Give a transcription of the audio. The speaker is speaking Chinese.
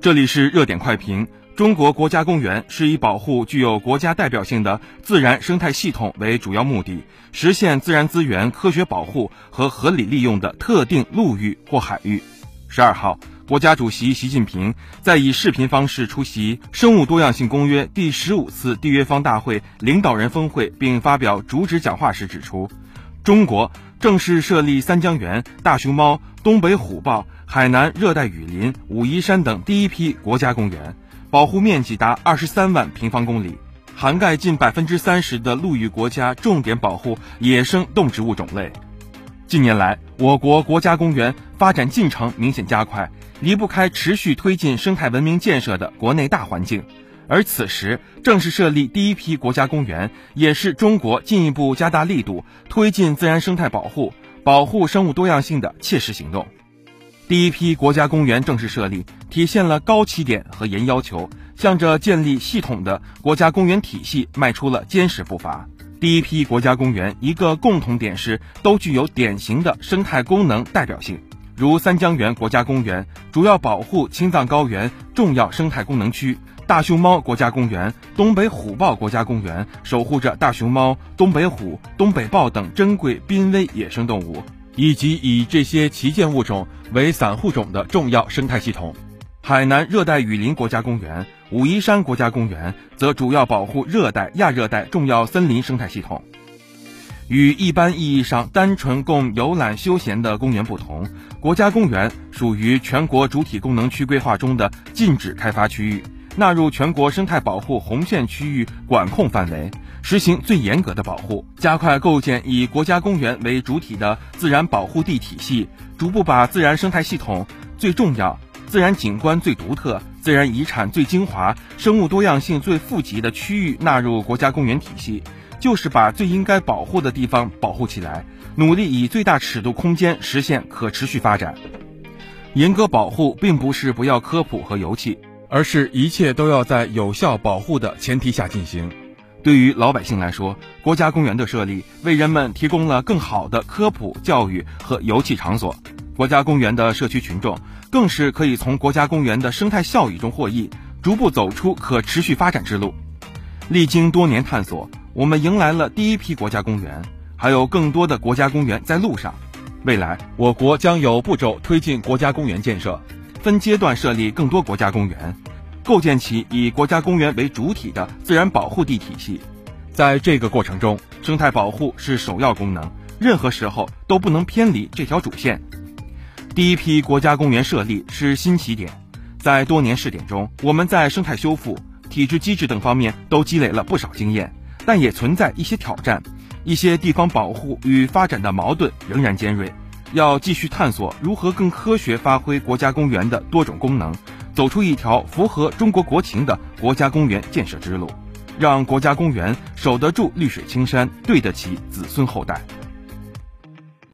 这里是热点快评。中国国家公园是以保护具有国家代表性的自然生态系统为主要目的，实现自然资源科学保护和合理利用的特定陆域或海域。十二号，国家主席习近平在以视频方式出席《生物多样性公约》第十五次缔约方大会领导人峰会并发表主旨讲话时指出，中国正式设立三江源、大熊猫、东北虎豹、海南热带雨林、武夷山等第一批国家公园。保护面积达二十三万平方公里，涵盖近百分之三十的陆域国家重点保护野生动植物种类。近年来，我国国家公园发展进程明显加快，离不开持续推进生态文明建设的国内大环境。而此时，正式设立第一批国家公园，也是中国进一步加大力度推进自然生态保护、保护生物多样性的切实行动。第一批国家公园正式设立，体现了高起点和严要求，向着建立系统的国家公园体系迈出了坚实步伐。第一批国家公园一个共同点是，都具有典型的生态功能代表性。如三江源国家公园主要保护青藏高原重要生态功能区，大熊猫国家公园、东北虎豹国家公园守护着大熊猫、东北虎、东北豹等珍贵濒危野生动物。以及以这些旗舰物种为散户种的重要生态系统，海南热带雨林国家公园、武夷山国家公园则主要保护热带、亚热带重要森林生态系统。与一般意义上单纯供游览休闲的公园不同，国家公园属于全国主体功能区规划中的禁止开发区域。纳入全国生态保护红线区域管控范围，实行最严格的保护，加快构建以国家公园为主体的自然保护地体系，逐步把自然生态系统最重要、自然景观最独特、自然遗产最精华、生物多样性最富集的区域纳入国家公园体系，就是把最应该保护的地方保护起来，努力以最大尺度空间实现可持续发展。严格保护并不是不要科普和油气。而是一切都要在有效保护的前提下进行。对于老百姓来说，国家公园的设立为人们提供了更好的科普教育和游憩场所；国家公园的社区群众更是可以从国家公园的生态效益中获益，逐步走出可持续发展之路。历经多年探索，我们迎来了第一批国家公园，还有更多的国家公园在路上。未来，我国将有步骤推进国家公园建设。分阶段设立更多国家公园，构建起以国家公园为主体的自然保护地体系。在这个过程中，生态保护是首要功能，任何时候都不能偏离这条主线。第一批国家公园设立是新起点，在多年试点中，我们在生态修复、体制机制等方面都积累了不少经验，但也存在一些挑战，一些地方保护与发展的矛盾仍然尖锐。要继续探索如何更科学发挥国家公园的多种功能，走出一条符合中国国情的国家公园建设之路，让国家公园守得住绿水青山，对得起子孙后代。